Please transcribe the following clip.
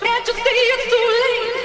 Can't you see it's too late?